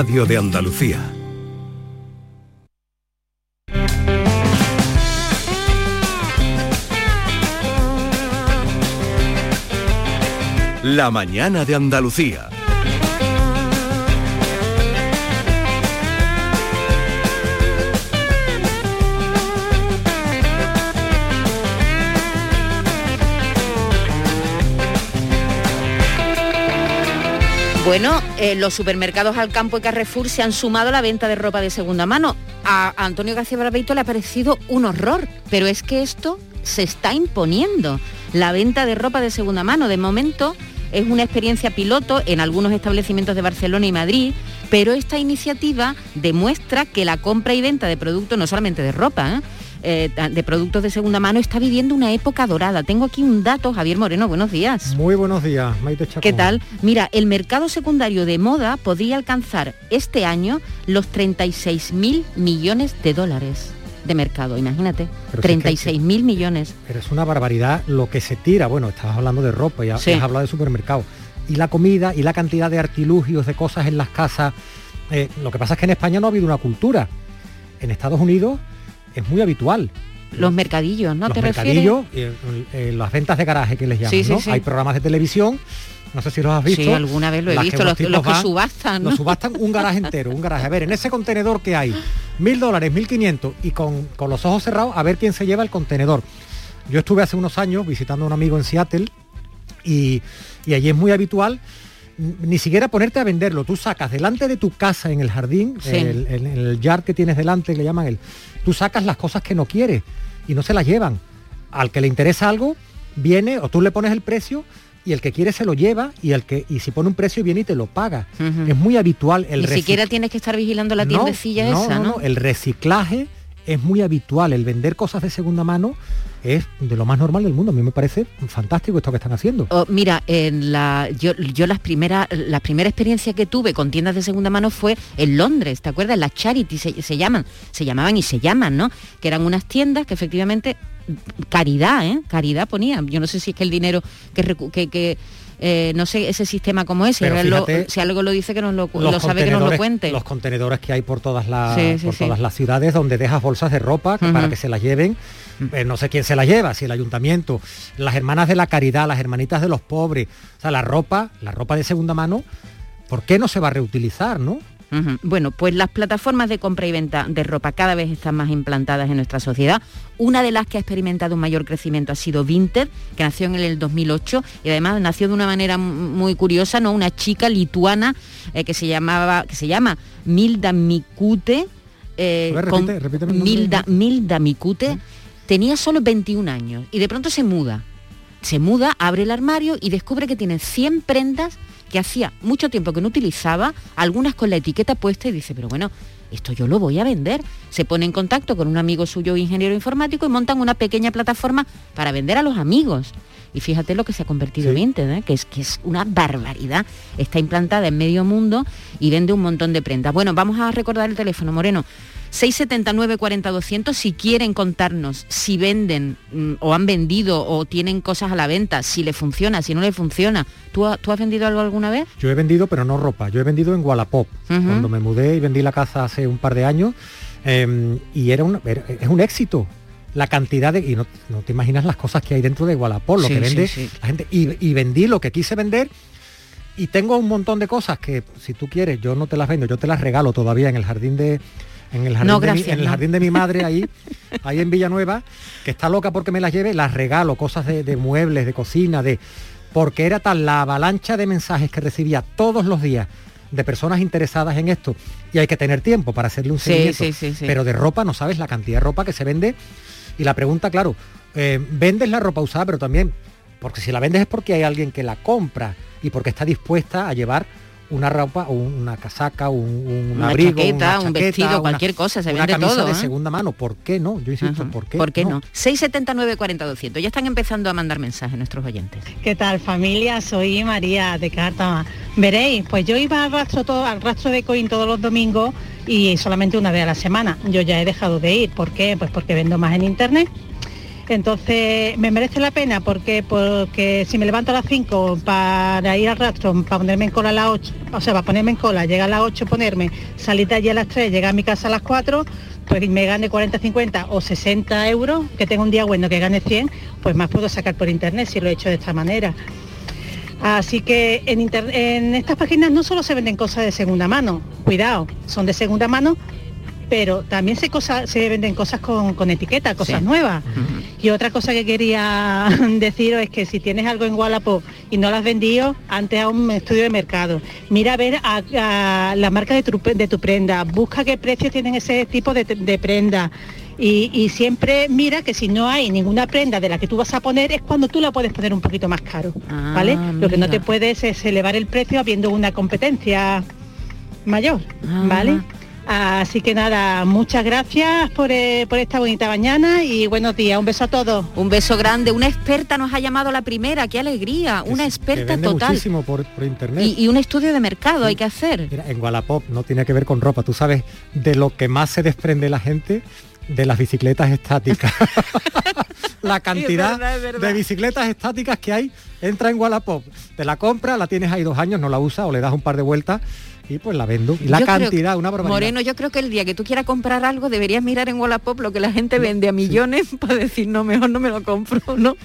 Radio de Andalucía. La mañana de Andalucía. Bueno, eh, los supermercados al campo y Carrefour se han sumado a la venta de ropa de segunda mano. A Antonio García Barbeito le ha parecido un horror, pero es que esto se está imponiendo. La venta de ropa de segunda mano, de momento, es una experiencia piloto en algunos establecimientos de Barcelona y Madrid, pero esta iniciativa demuestra que la compra y venta de productos, no solamente de ropa, ¿eh? Eh, de productos de segunda mano está viviendo una época dorada. Tengo aquí un dato, Javier Moreno, buenos días. Muy buenos días, Maite Chacón. ¿Qué tal? Mira, el mercado secundario de moda podría alcanzar este año los 36 mil millones de dólares de mercado, imagínate, 36 mil millones. Pero es una barbaridad lo que se tira. Bueno, estabas hablando de ropa, ya has hablado de supermercado. Y la comida y la cantidad de artilugios, de cosas en las casas. Eh, lo que pasa es que en España no ha habido una cultura. En Estados Unidos es muy habitual. Los mercadillos, ¿no? Los ¿Te mercadillos, eh, eh, las ventas de garaje que les llaman, ¿no? Hay programas de televisión, no sé si los has visto. Sí, alguna vez lo he visto, los, que, subastan. Los subastan un garaje entero, un garaje. A ver, en ese contenedor que hay, mil dólares, mil quinientos, y con, con los ojos cerrados, a ver quién se lleva el contenedor. Yo estuve hace unos años visitando a un amigo en Seattle y, y allí es muy habitual ni siquiera ponerte a venderlo. Tú sacas delante de tu casa en el jardín, en, el, yard que tienes delante, que le llaman el, tú sacas las cosas que no quieres y no se las llevan. Al que le interesa algo, viene o tú le pones el precio y el que quiere se lo lleva y el que y si pone un precio viene y te lo paga. Es muy habitual el Ni siquiera tienes que estar vigilando la tiendecilla esa, ¿no? El reciclaje es muy habitual, el vender cosas de segunda mano es de lo más normal del mundo. A mí me parece fantástico esto que están haciendo. Oh, mira, en la, yo, yo las primeras, la primera experiencia que tuve con tiendas de segunda mano fue en Londres, ¿te acuerdas? Las Charity se, llaman, se llamaban y se llaman, ¿no? Que eran unas tiendas que efectivamente caridad, ¿eh? Caridad ponía. Yo no sé si es que el dinero que, que, eh, no sé ese sistema como es, si, algo lo dice que nos lo, sabe que nos lo cuente. Los contenedores que hay por todas las por todas las ciudades donde dejas bolsas de ropa para que se las lleven eh, no sé quién se la lleva, si el ayuntamiento, las hermanas de la caridad, las hermanitas de los pobres, o sea, la ropa, la ropa de segunda mano, ¿por qué no se va a reutilizar, no? Bueno, pues las plataformas de compra y venta de ropa cada vez están más implantadas en nuestra sociedad. Una de las que ha experimentado un mayor crecimiento ha sido Vinted, que nació en el 2008 y además nació de una manera muy curiosa, ¿no? Una chica lituana eh, que se llamaba, que se llama Milda Mikute. Eh, Milda, Milda Mikute tenía solo 21 años y de pronto se muda. Se muda, abre el armario y descubre que tiene 100 prendas que hacía mucho tiempo que no utilizaba, algunas con la etiqueta puesta y dice, pero bueno, esto yo lo voy a vender. Se pone en contacto con un amigo suyo, ingeniero informático, y montan una pequeña plataforma para vender a los amigos. Y fíjate lo que se ha convertido en Vinted, ¿eh? que, es, que es una barbaridad. Está implantada en medio mundo y vende un montón de prendas. Bueno, vamos a recordar el teléfono, Moreno. 679 40 200 si quieren contarnos si venden mm, o han vendido o tienen cosas a la venta, si le funciona, si no le funciona. ¿Tú, ¿Tú has vendido algo alguna vez? Yo he vendido, pero no ropa. Yo he vendido en Wallapop. Cuando me mudé y vendí la casa hace un par de años. Em, y era un, es un éxito la cantidad de y no, te imaginas las cosas que hay dentro de Wallapop lo que vende la gente y, y, vendí lo que quise vender y tengo un montón de cosas que si tú quieres yo no te las vendo yo te las regalo todavía en el jardín de en el jardín, de, mi, en el jardín de mi madre ahí, ahí en Villanueva, que está loca porque me las lleve, las regalo, cosas de, muebles, de cocina, de. Porque era tal la avalancha de mensajes que recibía todos los días de personas interesadas en esto y hay que tener tiempo para hacerle un seguimiento. pero de ropa no sabes la cantidad de ropa que se vende y la pregunta, claro, eh, vendes la ropa usada, pero también porque si la vendes es porque hay alguien que la compra y porque está dispuesta a llevar una ropa, o una casaca, un, una abrigo, chaqueta, un vestido, cualquier cosa, se vende todo. de ¿eh? segunda mano, ¿por qué no? Yo insisto, ¿por qué? ¿Por qué no? 679 40 200. Ya están empezando a mandar mensajes nuestros oyentes. ¿Qué tal familia? Soy María de Cartama. Veréis, pues yo iba al rastro todo, al rastro de Coin todos los domingos y solamente una vez a la semana. Yo ya he dejado de ir. ¿Por qué? Pues porque vendo más en internet Entonces, ¿me merece la pena? Porque, porque si me levanto a las 5 para ir al rastro, para ponerme en cola a las 8, o sea, para ponerme en cola, llegar a las 8, ponerme, salir de allí a las 3, llegar a mi casa a las 4, pues me gane 40, 50 o 60 euros, que tengo un día bueno que gane 100, pues más puedo sacar por internet si lo he hecho de esta manera. Así que en, en estas páginas no solo se venden cosas de segunda mano, cuidado, son de segunda mano, pero también se, se venden cosas con, etiqueta, cosas nuevas. Y otra cosa que quería deciros es que si tienes algo en Wallapop y no lo has vendido, antes a un estudio de mercado, mira a ver a, la marca de tu, de tu, prenda, busca qué precios tienen ese tipo de, prenda. Y, siempre mira que si no hay ninguna prenda de la que tú vas a poner es cuando tú la puedes poner un poquito más caro, ah, ¿vale? Lo que no te puedes es elevar el precio habiendo una competencia mayor, ¿vale? Así que nada, muchas gracias eh, por, esta bonita mañana y buenos días. Un beso a todos. Un beso grande. Una experta nos ha llamado la primera. Qué alegría. Una experta total. Muchísimo por, internet. Y, un estudio de mercado hay que hacer. en Wallapop no tiene que ver con ropa. Tú sabes de lo que más se desprende la gente de las bicicletas estáticas. la cantidad de bicicletas estáticas que hay entra en Wallapop. Te la compra, la tienes ahí dos años, no la usa o le das un par de vueltas y pues la vendo. Y la cantidad, una barbaridad. Moreno, yo creo que el día que tú quieras comprar algo deberías mirar en Wallapop lo que la gente vende a millones para decir, no, mejor no me lo compro, ¿no?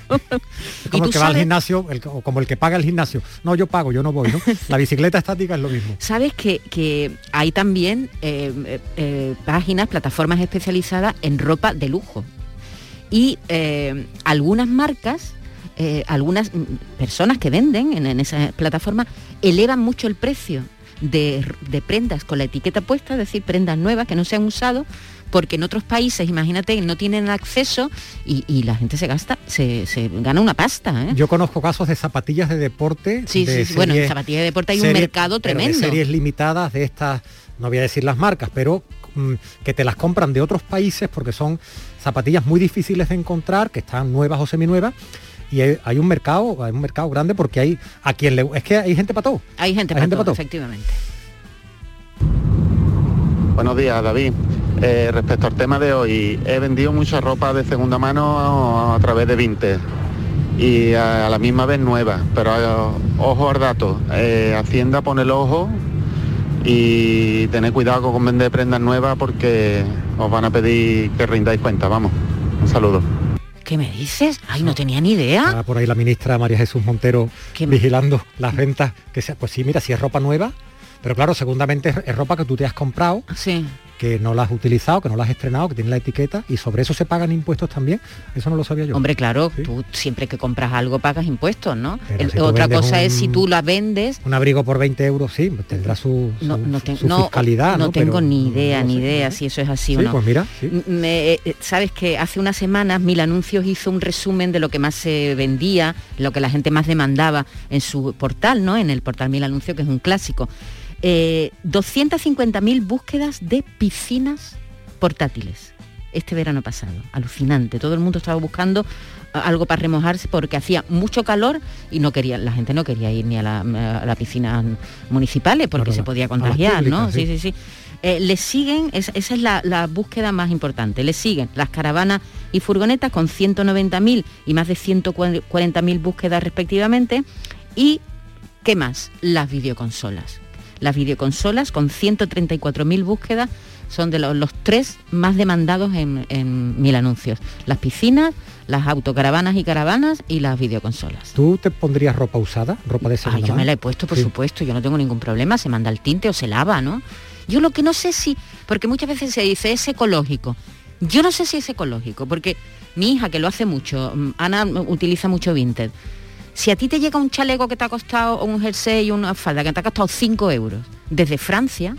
como el que va al gimnasio, o como el que paga el gimnasio. No, yo pago, yo no voy, ¿no? La bicicleta estática es lo mismo. Sabes que, que hay también eh, eh, eh, páginas, plataformas especializadas en ropa de lujo. Y algunas marcas algunas mm, personas que venden en, en esa plataforma elevan mucho el precio de, prendas con la etiqueta puesta, es decir, prendas nuevas que no se han usado, porque en otros países, imagínate, no tienen acceso y, la gente se gasta, se, gana una pasta. ¿eh? Yo conozco casos de zapatillas de deporte. Sí, sí, bueno, en zapatillas de deporte hay un mercado tremendo. De series limitadas de estas, no voy a decir las marcas, pero mm, que te las compran de otros países porque son zapatillas muy difíciles de encontrar, que están nuevas o seminuevas y hay, un mercado, hay un mercado grande porque hay a quien le es que hay gente para todo. Hay gente, para, todo, efectivamente. Buenos días, David. Eh, respecto al tema de hoy, he vendido mucha ropa de segunda mano a, través de Vinted y a, la misma vez nueva, pero ojo al dato, eh, Hacienda pone el ojo y tened cuidado con vender prendas nuevas porque os van a pedir que rindáis cuenta, vamos. Un saludo. ¿Qué me dices? Ay, no, tenía ni idea. por ahí la ministra María Jesús Montero vigilando las ventas. Que sea, pues sí, mira, si es ropa nueva, pero claro, segundamente es ropa que tú te has comprado. Sí que no la has utilizado, que no la has estrenado, que tiene la etiqueta y sobre eso se pagan impuestos también. Eso no lo sabía yo. Hombre, claro, tú siempre que compras algo pagas impuestos, ¿no? otra cosa es si tú la vendes. Un abrigo por 20 euros, sí, tendrá su, no, fiscalidad. No, tengo ni idea, ni idea si eso es así o no. Pues mira, eh, Sabes que hace unas semanas Mil Anuncios hizo un resumen de lo que más se vendía, lo que la gente más demandaba en su portal, ¿no? En el portal Mil Anuncios, que es un clásico eh, 250.000 búsquedas de piscinas portátiles este verano pasado. Alucinante. Todo el mundo estaba buscando algo para remojarse porque hacía mucho calor y no quería, la gente no quería ir ni a la, piscina municipales porque se podía contagiar, ¿no? Sí, sí, sí. Eh, le siguen, esa es la, la, búsqueda más importante, le siguen las caravanas y furgonetas con 190.000 y más de 140.000 búsquedas respectivamente. ¿Y qué más? Las videoconsolas las videoconsolas con 134.000 búsquedas son de los, tres más demandados en, mil anuncios. Las piscinas, las autocaravanas y caravanas y las videoconsolas. ¿Tú te pondrías ropa usada? ¿Ropa de segunda Yo me la he puesto, por supuesto, yo no tengo ningún problema, se manda el tinte o se lava, ¿no? Yo lo que no sé si, porque muchas veces se dice es ecológico. Yo no sé si es ecológico, porque mi hija, que lo hace mucho, mm, Ana utiliza mucho Vinted, si a ti te llega un chaleco que te ha costado, un jersey y una falda que te ha costado 5 euros desde Francia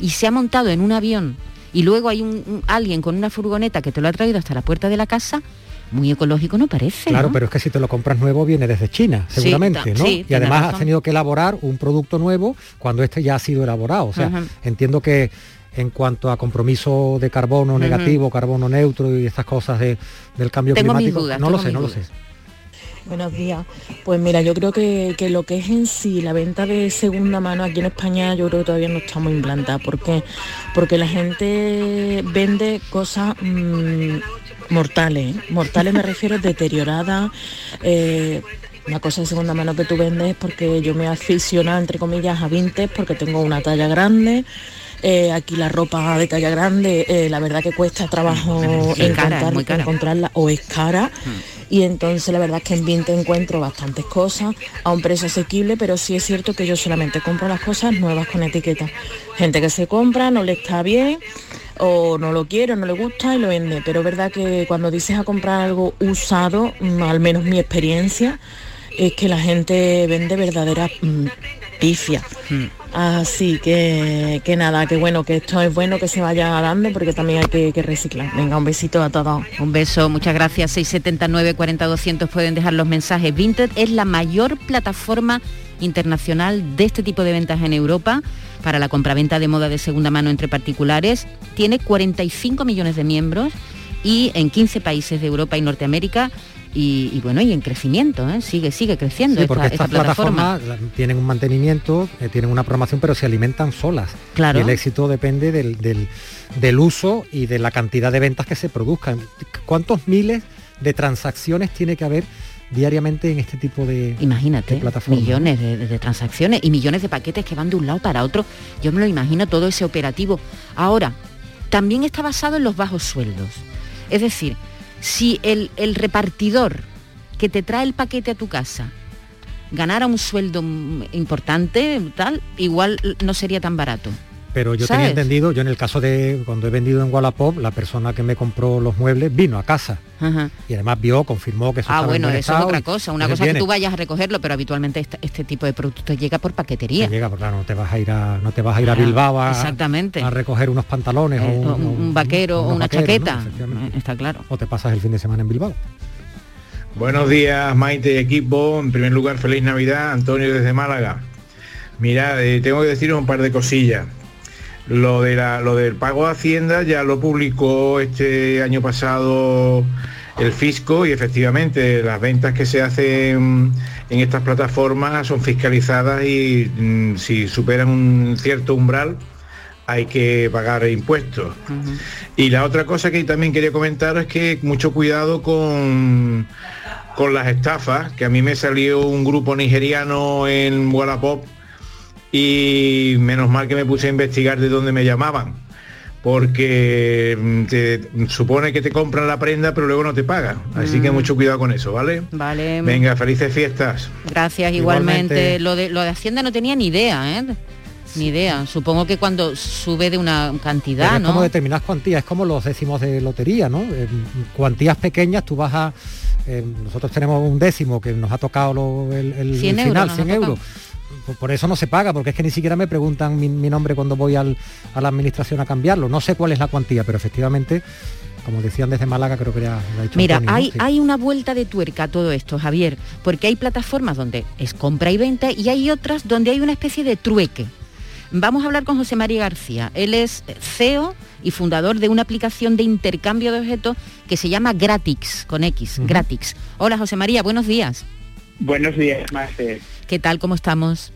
y se ha montado en un avión y luego hay un, alguien con una furgoneta que te lo ha traído hasta la puerta de la casa, muy ecológico no parece. Claro, pero es que si te lo compras nuevo viene desde China, seguramente, ¿no? y además has tenido que elaborar un producto nuevo cuando este ya ha sido elaborado. O sea, entiendo que en cuanto a compromiso de carbono negativo, carbono neutro y estas cosas de, del cambio climático. no lo sé, no lo sé. Buenos días. Pues mira, yo creo que, lo que es en sí la venta de segunda mano aquí en España, yo creo que todavía no está muy implantada. ¿Por qué? Porque la gente vende cosas mm, mortales, ¿eh? mortales me refiero deteriorada. Eh, una cosa de segunda mano que tú vendes porque yo me aficiono, entre comillas, a vintage porque tengo una talla grande. Eh, aquí la ropa de talla grande, la verdad que cuesta trabajo encontrarla o es cara. Mm. Y entonces la verdad es que en Vintage encuentro bastantes cosas a un precio asequible, pero sí es cierto que yo solamente compro las cosas nuevas con etiqueta. Gente que se compra, no le está bien, o no lo quiere, no le gusta y lo vende. Pero verdad que cuando dices a comprar algo usado, mm, al menos mi experiencia, es que la gente vende verdadera mm, pifia. Hmm. Así que, que nada, que bueno, que esto es bueno que se vaya dando porque también hay que, reciclar. Venga, un besito a todos. Un beso, muchas gracias. 679 40 200 pueden dejar los mensajes. Vinted es la mayor plataforma internacional de este tipo de ventas en Europa para la compraventa de moda de segunda mano entre particulares. Tiene 45 millones de miembros y en 15 países de Europa y Norteamérica y, bueno, y en crecimiento, ¿eh? sigue, sigue creciendo. porque estas plataformas tienen un mantenimiento, eh, tienen una programación, pero se alimentan solas. Claro. Y el éxito depende del, uso y de la cantidad de ventas que se produzcan. ¿Cuántos miles de transacciones tiene que haber diariamente en este tipo de, Imagínate, plataformas. Millones de, transacciones y millones de paquetes que van de un lado para otro. Yo me lo imagino todo ese operativo. Ahora, también está basado en los bajos sueldos. Es decir, si el, repartidor que te trae el paquete a tu casa ganara un sueldo importante, tal, igual no sería tan barato. Pero yo tenía entendido, yo en el caso de cuando he vendido en Wallapop, la persona que me compró los muebles vino a casa. Y además vio, confirmó que eso Ah, bueno, eso es otra cosa. Una cosa es que tú vayas a recogerlo, pero habitualmente este, tipo de productos llega por paquetería. llega, porque claro, no te vas a ir a, no te vas a, ir a Bilbao a, exactamente. a recoger unos pantalones o eh, un, vaquero o una chaqueta. Está claro. O te pasas el fin de semana en Bilbao. Buenos días, Maite y equipo. En primer lugar, feliz Navidad. Antonio desde Málaga. Mira, eh, tengo que decir un par de cosillas. Lo, de la, lo del pago de Hacienda ya lo publicó este año pasado el fisco y efectivamente las ventas que se hacen en estas plataformas son fiscalizadas y mm, si superan un cierto umbral hay que pagar impuestos. Y la otra cosa que también quería comentar es que mucho cuidado con, con las estafas, que a mí me salió un grupo nigeriano en Wallapop y menos mal que me puse a investigar de dónde me llamaban porque mm, te supone que te compran la prenda pero luego no te pagan. Así que mm. mucho cuidado con eso, ¿vale? Vale. Venga, felices fiestas. Gracias, igualmente. Lo, de, lo de Hacienda no tenía ni idea, ¿eh? Ni idea. Supongo que cuando sube de una cantidad, es como determinadas cuantías, es como los décimos de lotería, ¿no? cuantías pequeñas, tú vas a... Eh, nosotros tenemos un décimo que nos ha tocado el, el, final, 100 euros por eso no se paga, porque es que ni siquiera me preguntan mi, nombre cuando voy a la administración a cambiarlo. No sé cuál es la cuantía, pero efectivamente, como decían desde Málaga, creo que ya lo ha dicho. Mira, hay, hay una vuelta de tuerca a todo esto, Javier, porque hay plataformas donde es compra y venta y hay otras donde hay una especie de trueque. Vamos a hablar con José María García. Él es CEO y fundador de una aplicación de intercambio de objetos que se llama Gratix, con X, Gratix. Hola José María, buenos días. Buenos días, Marce. ¿Qué tal? ¿Cómo estamos?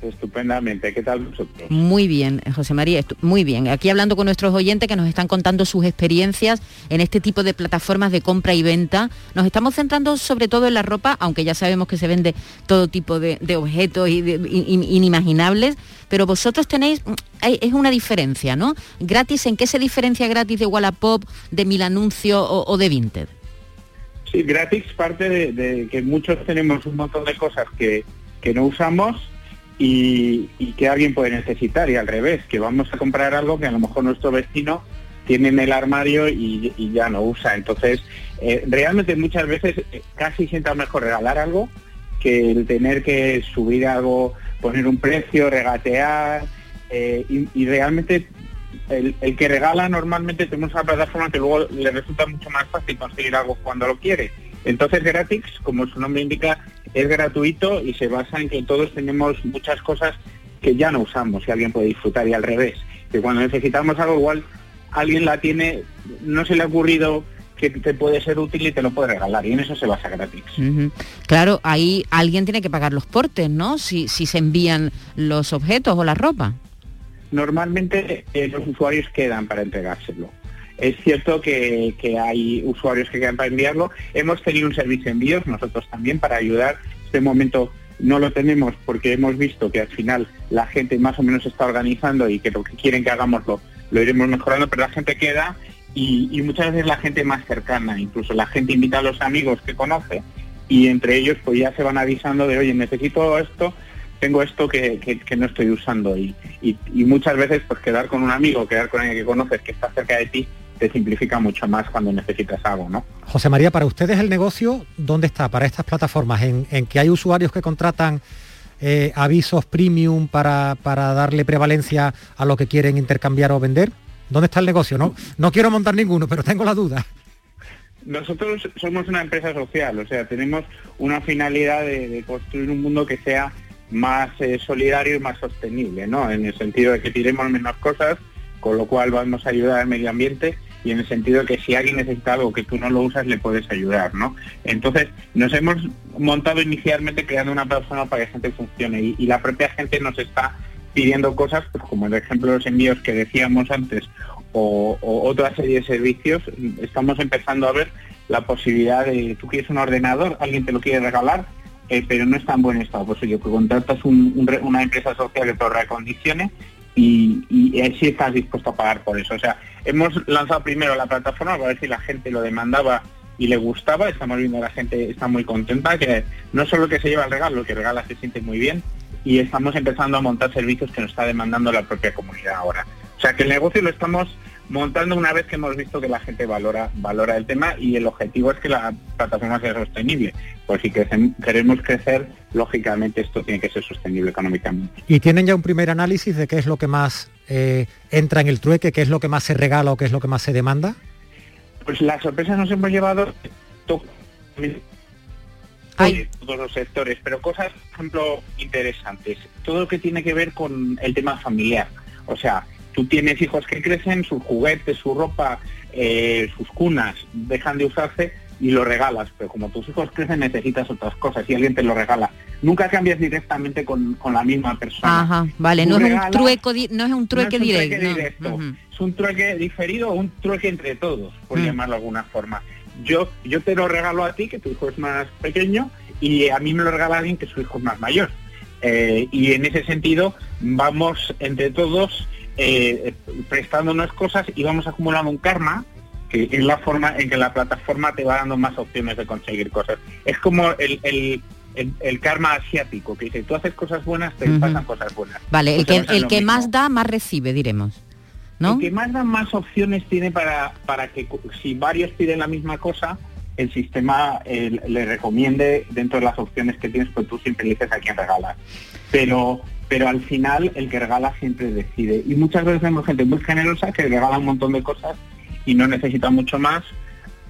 Estupendamente, ¿qué tal vosotros? Muy bien, José María, muy bien. Aquí hablando con nuestros oyentes que nos están contando sus experiencias en este tipo de plataformas de compra y venta. Nos estamos centrando sobre todo en la ropa, aunque ya sabemos que se vende todo tipo de, objetos y inimaginables, pero vosotros tenéis, es una diferencia, ¿no? Gratis, ¿en qué se diferencia gratis de Wallapop, de Mil Anuncio o, de Vinted? Sí, parte de, que muchos tenemos un montón de cosas que, que no usamos y, que alguien puede necesitar y al revés, que vamos a comprar algo que a lo mejor nuestro vecino tiene en el armario y, ya no usa. Entonces, eh, realmente muchas veces eh, casi sienta mejor regalar algo que el tener que subir algo, poner un precio, regatear eh, y, realmente el, que regala normalmente tenemos una plataforma que luego le resulta mucho más fácil conseguir algo cuando lo quiere. Entonces gratis, como su nombre indica, es gratuito y se basa en que todos tenemos muchas cosas que ya no usamos y alguien puede disfrutar y al revés, que cuando necesitamos algo igual alguien la tiene, no se le ha ocurrido que te puede ser útil y te lo puede regalar y en eso se basa gratis. Claro, ahí alguien tiene que pagar los portes, ¿no? Si se envían los objetos o la ropa. Normalmente eh, los usuarios quedan para entregárselo. es cierto que, hay usuarios que quieren enviarlo. Hemos tenido un servicio de envíos nosotros también para ayudar. Este momento no lo tenemos porque hemos visto que al final la gente más o menos está organizando y que lo que quieren que hagamos lo, iremos mejorando, pero la gente queda y, y, muchas veces la gente más cercana, incluso la gente invita a los amigos que conoce y entre ellos pues ya se van avisando de, oye, necesito esto, tengo esto que, no estoy usando y, muchas veces pues quedar con un amigo, quedar con alguien que conoces que está cerca de ti, te simplifica mucho más cuando necesitas algo, ¿no? José María, para ustedes el negocio, ¿dónde está? Para estas plataformas, en, que hay usuarios que contratan eh, avisos premium para, para darle prevalencia a lo que quieren intercambiar o vender. ¿Dónde está el negocio? No, no quiero montar ninguno, pero tengo la duda. Nosotros somos una empresa social, o sea, tenemos una finalidad de, construir un mundo que sea más eh, solidario y más sostenible, ¿no? En el sentido de que tiremos menos cosas, con lo cual vamos a ayudar al medio ambiente y en el sentido de que si alguien necesita algo que tú no lo usas, le puedes ayudar, ¿no? Entonces, nos hemos montado inicialmente creando una plataforma para que la gente funcione y, la propia gente nos está pidiendo cosas, pues como el ejemplo de los envíos que decíamos antes, o, otra serie de servicios, estamos empezando a ver la posibilidad de, tú quieres un ordenador, alguien te lo quiere regalar, eh, pero no está en buen estado. Pues oye, que contratas una empresa social que te lo recondicione y, y si estás dispuesto a pagar por eso. O sea, hemos lanzado primero la plataforma para ver si la gente lo demandaba y le gustaba, estamos viendo la gente está muy contenta, que no solo que se lleva el regalo, lo que regala se siente muy bien y estamos empezando a montar servicios que nos está demandando la propia comunidad ahora. O sea que el negocio lo estamos montando una vez que hemos visto que la gente valora, valora el tema y el objetivo es que la plataforma sea sostenible. Pues si queremos crecer, lógicamente esto tiene que ser sostenible económicamente. ¿Y tienen ya un primer análisis de qué es lo que más eh, entra en el trueque, qué es lo que más se regala o qué es lo que más se demanda? Pues las sorpresas nos hemos llevado todos los sectores, pero cosas, por ejemplo, interesantes. Todo lo que tiene que ver con el tema familiar. O sea, tú tienes hijos que crecen, sus juguetes, su ropa, eh, sus cunas dejan de usarse y lo regalas, pero como tus hijos crecen necesitas otras cosas y alguien te lo regala. Nunca cambias directamente con, la misma persona. Ajá, vale, no es, un trueco, no es un trueque, directo. Es un trueque diferido o un trueque entre todos, por mm. llamarlo de alguna forma. Yo, yo te lo regalo a ti, que tu hijo es más pequeño, y a mí me lo regala alguien que su hijo es más mayor. Eh, y en ese sentido vamos entre todos eh, prestándonos cosas y vamos acumulando un karma que es la forma en que la plataforma te va dando más opciones de conseguir cosas. Es como el, el, karma asiático, que dice, tú haces cosas buenas, te pasan cosas buenas. Vale, el pues que, el que más da, más recibe, diremos. ¿no? El que más da, más opciones tiene para, para que si varios piden la misma cosa, el sistema eh, le recomiende dentro de las opciones que tienes, pues tú siempre dices a quién regalas. Pero pero al final el que regala siempre decide. Y muchas veces vemos gente muy generosa que regala un montón de cosas y no necesita mucho más,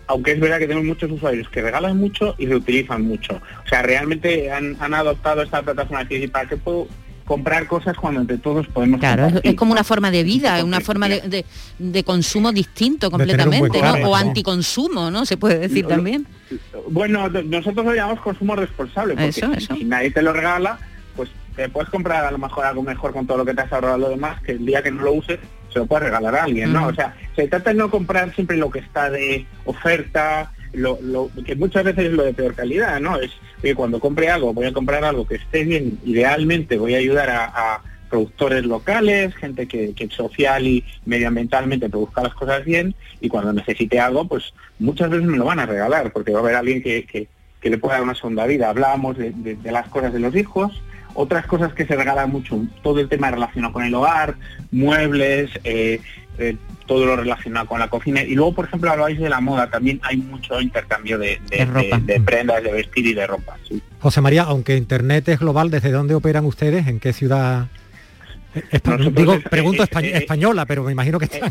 aunque es verdad que tenemos muchos usuarios que regalan mucho y reutilizan mucho. O sea, realmente han, adoptado esta plataforma que para qué puedo comprar cosas cuando entre todos podemos claro es, como una forma de vida una forma de, consumo distinto completamente ¿no? o anticonsumo no se puede decir también bueno nosotros lo llamamos consumo responsable porque si nadie te lo regala te puedes comprar a lo mejor algo mejor con todo lo que te has ahorrado lo demás, que el día que no lo uses se lo puedes regalar a alguien, ¿no? O sea, se trata de no comprar siempre lo que está de oferta, lo, que muchas veces es lo de peor calidad, ¿no? Es que cuando compre algo, voy a comprar algo que esté bien, idealmente voy a ayudar a, productores locales, gente que, social y medioambientalmente produzca las cosas bien, y cuando necesite algo, pues muchas veces me lo van a regalar, porque va a haber alguien que, le pueda dar una segunda vida. Hablábamos de las cosas de los hijos, otras cosas que se regalan mucho, todo el tema relacionado con el hogar, muebles, eh, eh, todo lo relacionado con la cocina. Y luego, por ejemplo, habláis de la moda, también hay mucho intercambio de, prendas, de vestir y de ropa. José María, aunque Internet es global, ¿desde dónde operan ustedes? ¿En qué ciudad? digo, pregunto eh, española, pero me imagino que está...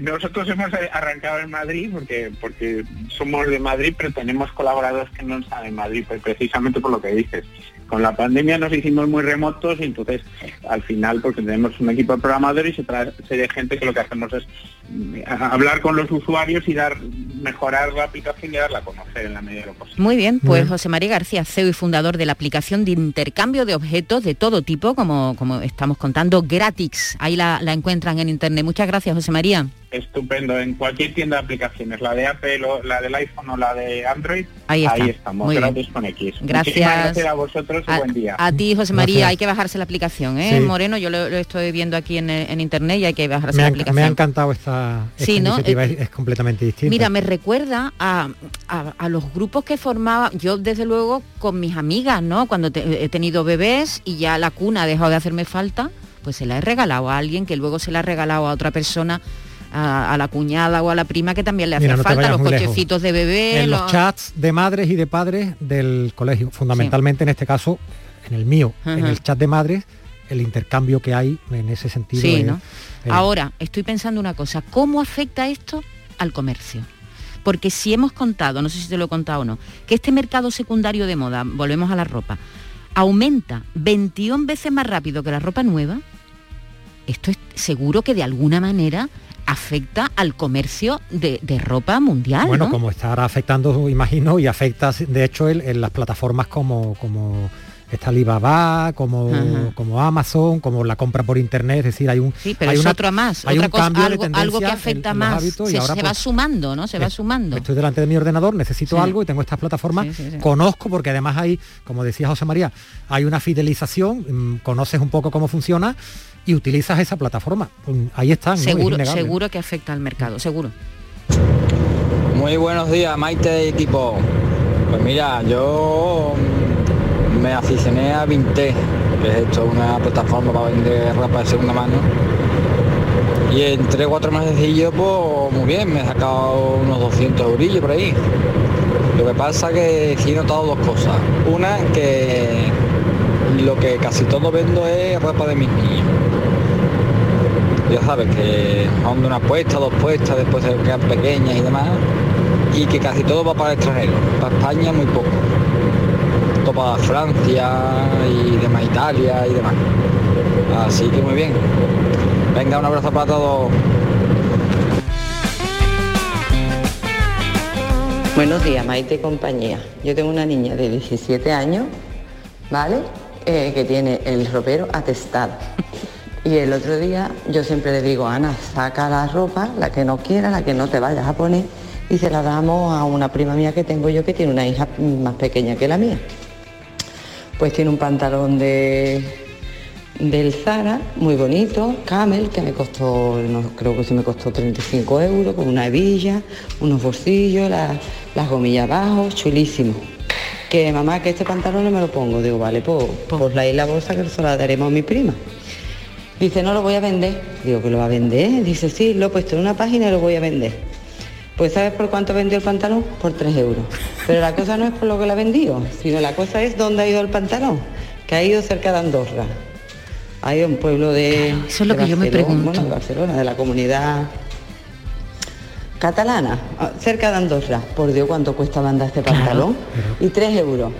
Nosotros hemos arrancado en Madrid porque porque somos de Madrid, pero tenemos colaboradores que no están en Madrid, pues precisamente por lo que dices con la pandemia nos hicimos muy remotos y entonces al final porque tenemos un equipo de programadores y otra serie de gente que lo que hacemos es mm, hablar con los usuarios y dar mejorar la aplicación y darla a conocer en la medida de lo posible. Muy bien, pues José María García, CEO y fundador de la aplicación de intercambio de objetos de todo tipo, como, como estamos contando, gratis. Ahí la, la encuentran en internet. Muchas gracias, José María. Estupendo. En cualquier tienda de aplicaciones, la de Apple, o la del iPhone o la de Android, ahí, estamos, Muy gratis con X. Gracias. gracias a vosotros y buen día. A ti, José María, hay que bajarse la aplicación, ¿eh? Moreno, yo lo, estoy viendo aquí en, internet y hay que bajarse la aplicación. Me ha encantado esta, iniciativa, eh, es, completamente distinta. Mira, me recuerda a, los grupos que formaba, yo desde luego con mis amigas, ¿no? Cuando he tenido bebés y ya la cuna ha dejado de hacerme falta, pues se la he regalado a alguien que luego se la ha regalado a otra persona a, la cuñada o a la prima que también le hace falta, los cochecitos de bebé. En los... chats de madres y de padres del colegio, fundamentalmente en este caso, en el mío, en el chat de madres, el intercambio que hay en ese sentido. Sí, ¿no? Ahora, estoy pensando una cosa, ¿cómo afecta esto al comercio? Porque si hemos contado, no sé si te lo he contado o no, que este mercado secundario de moda, volvemos a la ropa, aumenta 21 veces más rápido que la ropa nueva, esto es seguro que de alguna manera afecta al comercio de, ropa mundial. Bueno, como estará afectando, imagino, y afecta de hecho en, las plataformas como, como está Alibaba, como, como Amazon, como la compra por internet, es decir, hay un Sí, pero es otro más, hay un cambio algo, de algo que afecta más, se, se va pues, sumando, ¿no? Se va sumando. Estoy delante de mi ordenador, necesito algo y tengo estas plataformas, conozco porque además hay, como decía José María, hay una fidelización, mm, conoces un poco cómo funciona y utilizas esa plataforma. Pues, ahí están. Seguro, seguro que afecta al mercado, seguro. Muy buenos días, Maite equipo. Pues mira, yo me aficioné a Vinté, que es esto una plataforma para vender ropa de segunda mano. Y en 3 4 meses pues muy bien, me he sacado unos 200 eurillos por ahí. Lo que pasa que sí he notado dos cosas. Una, que lo que casi todo vendo es ropa de mis niños ya sabes que son de una puesta, dos puestas, después se quedan pequeñas y demás, y que casi todo va para el extranjero, para España muy poco, para Francia y demás, Italia y demás. Así que muy bien. Venga, un abrazo para todos. Buenos días, Maite compañía. Yo tengo una niña de 17 años, ¿vale? Eh, que tiene el ropero atestado. Y el otro día yo siempre le digo, Ana, saca la ropa, la que no quiera, la que no te vayas a poner, y se la damos a una prima mía que tengo yo que tiene una hija más pequeña que la mía. Pues tiene un pantalón de, del Zara, muy bonito, Camel, que me costó, no, creo que sí me costó 35 euros, con una hebilla, unos bolsillos, las gomillas abajo, chulísimo. Que mamá, que este pantalón no me lo pongo. Digo, vale, pues, pues la la bolsa que se la daremos a mi prima. Dice, no lo voy a vender. Digo, ¿que lo va a vender? Dice, sí, lo he puesto en una página y lo voy a vender. Pues ¿sabes por cuánto vendió el pantalón? Por 3 euros. Pero la cosa no es por lo que lo ha vendido, sino la cosa es dónde ha ido el pantalón, que ha ido cerca de Andorra. Ha ido un pueblo de... Eso es lo que yo me pregunto. de Barcelona, de la comunidad catalana, ah, cerca de Andorra. Por Dios, ¿cuánto cuesta mandar este pantalón? Y 3 euros.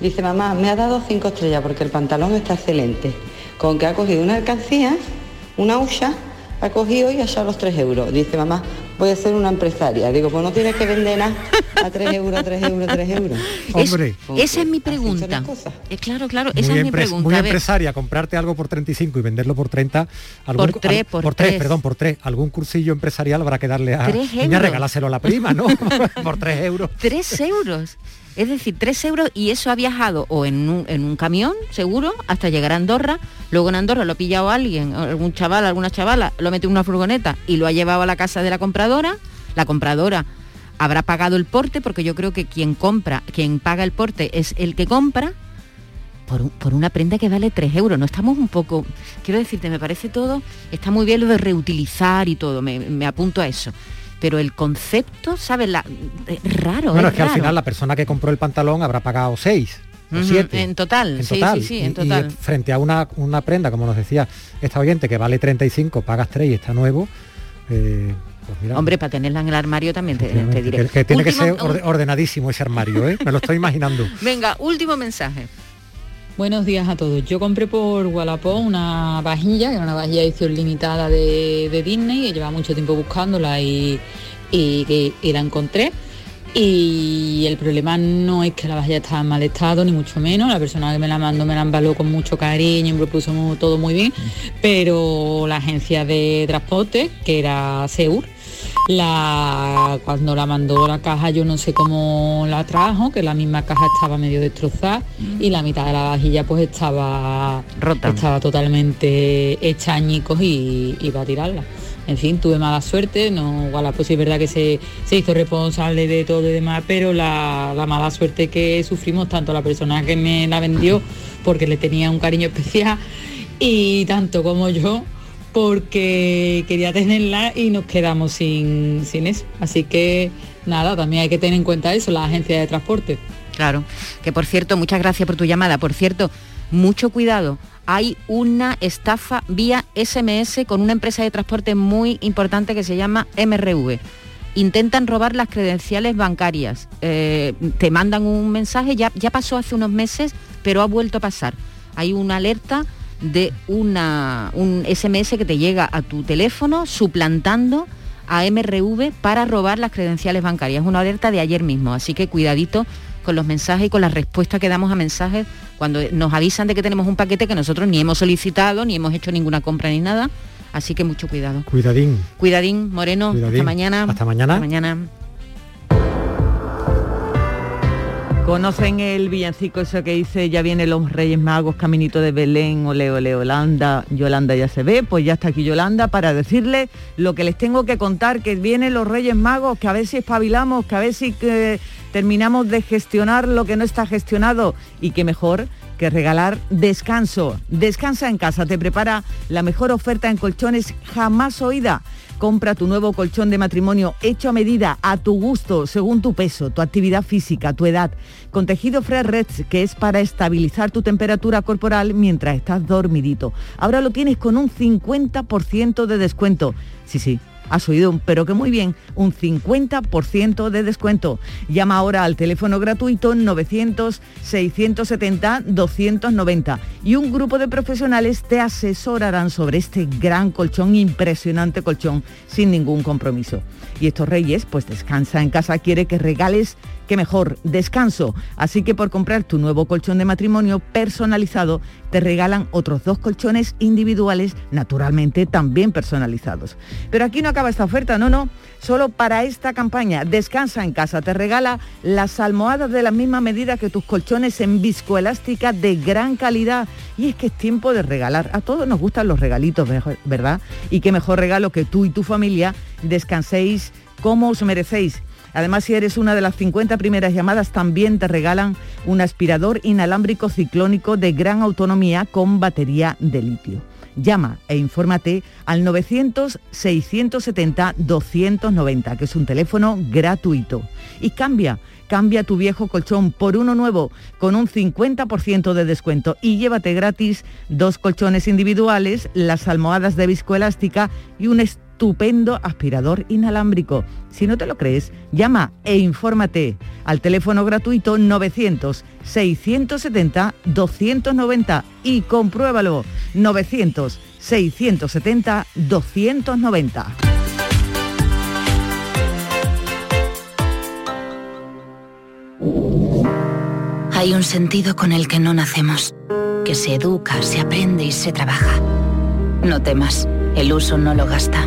Dice, mamá, me ha dado 5 estrellas porque el pantalón está excelente con que ha cogido una alcancía, una hucha, ha cogido y ha echado los 3 euros. Dice, mamá, voy a ser una empresaria. Digo, pues no tienes que vender nada a 3 euros, 3 euros, 3 euros. Hombre. esa es mi pregunta. Eh, claro, claro, esa es mi pregunta. Muy empresaria, comprarte algo por 35 y venderlo por 30. por 3, por, por 3. perdón, por 3. Algún cursillo empresarial habrá que darle a... Niña, regalárselo a la prima, ¿no? por 3 euros. 3 euros. Es decir, 3 euros y eso ha viajado o en un, camión, seguro, hasta llegar a Andorra. Luego en Andorra lo ha pillado alguien, algún chaval, alguna chavala, lo mete en una furgoneta y lo ha llevado a la casa de la compradora. La compradora habrá pagado el porte, porque yo creo que quien compra, quien paga el porte es el que compra, por, una prenda que vale 3 euros. No estamos un poco, quiero decirte, me parece todo, está muy bien lo de reutilizar y todo, me apunto a eso pero el concepto, ¿sabes? La, es raro. Bueno, es, que al final la persona que compró el pantalón habrá pagado seis. o siete, en total, en total, sí, sí, en total. frente a una, una prenda, como nos decía esta oyente, que vale 35, pagas 3 y está nuevo, eh, pues Hombre, para tenerla en el armario también te, diré. Que, tiene que ser ordenadísimo ese armario, ¿eh? Me lo estoy imaginando. Venga, último mensaje. Buenos días a todos. Yo compré por Wallapop una vajilla, que era una vajilla edición limitada de, de Disney, y llevaba mucho tiempo buscándola y, y, la encontré. Y el problema no es que la vajilla estaba en mal estado, ni mucho menos. La persona que me la mandó me la embaló con mucho cariño y me puso todo muy bien. Pero la agencia de transporte, que era Seur, La, cuando la mandó la caja yo no sé cómo la trajo, que la misma caja estaba medio destrozada y la mitad de la vajilla pues estaba rota. Estaba totalmente hecha añicos y iba a tirarla. En fin, tuve mala suerte, no, igual pues es verdad que se, se hizo responsable de todo y demás, pero la, la mala suerte que sufrimos tanto la persona que me la vendió, porque le tenía un cariño especial, y tanto como yo, porque quería tenerla y nos quedamos sin, sin eso. Así que nada, también hay que tener en cuenta eso, la agencia de transporte. Claro, que por cierto, muchas gracias por tu llamada. Por cierto, mucho cuidado. Hay una estafa vía SMS con una empresa de transporte muy importante que se llama MRV. Intentan robar las credenciales bancarias. Eh, te mandan un mensaje, ya, ya pasó hace unos meses, pero ha vuelto a pasar. Hay una alerta de una, un SMS que te llega a tu teléfono suplantando a MRV para robar las credenciales bancarias. Es una alerta de ayer mismo, así que cuidadito con los mensajes y con la respuesta que damos a mensajes cuando nos avisan de que tenemos un paquete que nosotros ni hemos solicitado, ni hemos hecho ninguna compra ni nada. Así que mucho cuidado. Cuidadín. Cuidadín, Moreno. Cuidadín. Hasta mañana. Hasta mañana. Hasta mañana. ¿Conocen el villancico eso que dice ya vienen los Reyes Magos, caminito de Belén, ole, ole, Holanda, Yolanda ya se ve? Pues ya está aquí Yolanda para decirle lo que les tengo que contar, que vienen los Reyes Magos, que a ver si espabilamos, que a ver si que terminamos de gestionar lo que no está gestionado y que mejor que regalar descanso. Descansa en casa, te prepara la mejor oferta en colchones jamás oída. Compra tu nuevo colchón de matrimonio hecho a medida, a tu gusto, según tu peso, tu actividad física, tu edad, con tejido Fresh Reds, que es para estabilizar tu temperatura corporal mientras estás dormidito. Ahora lo tienes con un 50% de descuento. Sí, sí, Has oído, pero que muy bien, un 50% de descuento. Llama ahora al teléfono gratuito 900-670-290 y un grupo de profesionales te asesorarán sobre este gran colchón, impresionante colchón, sin ningún compromiso. Y estos reyes, pues descansa en casa, quiere que regales que mejor, descanso. Así que por comprar tu nuevo colchón de matrimonio personalizado, te regalan otros dos colchones individuales, naturalmente también personalizados. Pero aquí no acaba esta oferta, no, no. Solo para esta campaña, Descansa en casa, te regala las almohadas de la misma medida que tus colchones en viscoelástica de gran calidad. Y es que es tiempo de regalar. A todos nos gustan los regalitos, ¿verdad? Y qué mejor regalo que tú y tu familia descanséis como os merecéis. Además, si eres una de las 50 primeras llamadas, también te regalan un aspirador inalámbrico ciclónico de gran autonomía con batería de litio. Llama e infórmate al 900-670-290, que es un teléfono gratuito. Y cambia, cambia tu viejo colchón por uno nuevo con un 50% de descuento y llévate gratis dos colchones individuales, las almohadas de viscoelástica y un estupendo aspirador inalámbrico. Si no te lo crees, llama e infórmate al teléfono gratuito 900-670-290 y compruébalo. 900-670-290. Hay un sentido con el que no nacemos, que se educa, se aprende y se trabaja. No temas, el uso no lo gasta.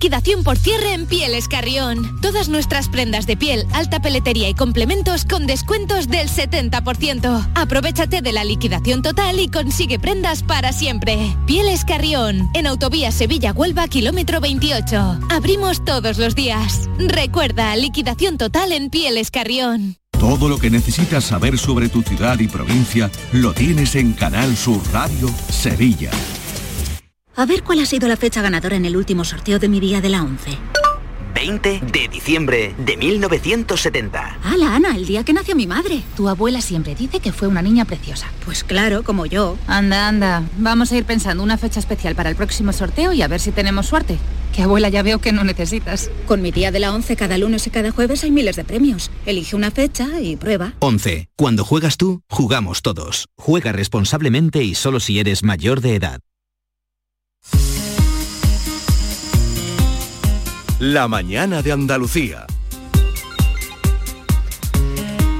Liquidación por cierre en Pieles Carrión. Todas nuestras prendas de piel, alta peletería y complementos con descuentos del 70%. Aprovechate de la liquidación total y consigue prendas para siempre. Pieles Carrión, en Autovía Sevilla-Huelva, kilómetro 28. Abrimos todos los días. Recuerda, liquidación total en Pieles Carrión. Todo lo que necesitas saber sobre tu ciudad y provincia lo tienes en Canal Sur Radio Sevilla. A ver cuál ha sido la fecha ganadora en el último sorteo de mi día de la 11. 20 de diciembre de 1970. ¡Hala, Ana! El día que nació mi madre. Tu abuela siempre dice que fue una niña preciosa. Pues claro, como yo. Anda, anda. Vamos a ir pensando una fecha especial para el próximo sorteo y a ver si tenemos suerte. Que abuela ya veo que no necesitas. Con mi día de la 11 cada lunes y cada jueves hay miles de premios. Elige una fecha y prueba. 11. Cuando juegas tú, jugamos todos. Juega responsablemente y solo si eres mayor de edad. La mañana de Andalucía.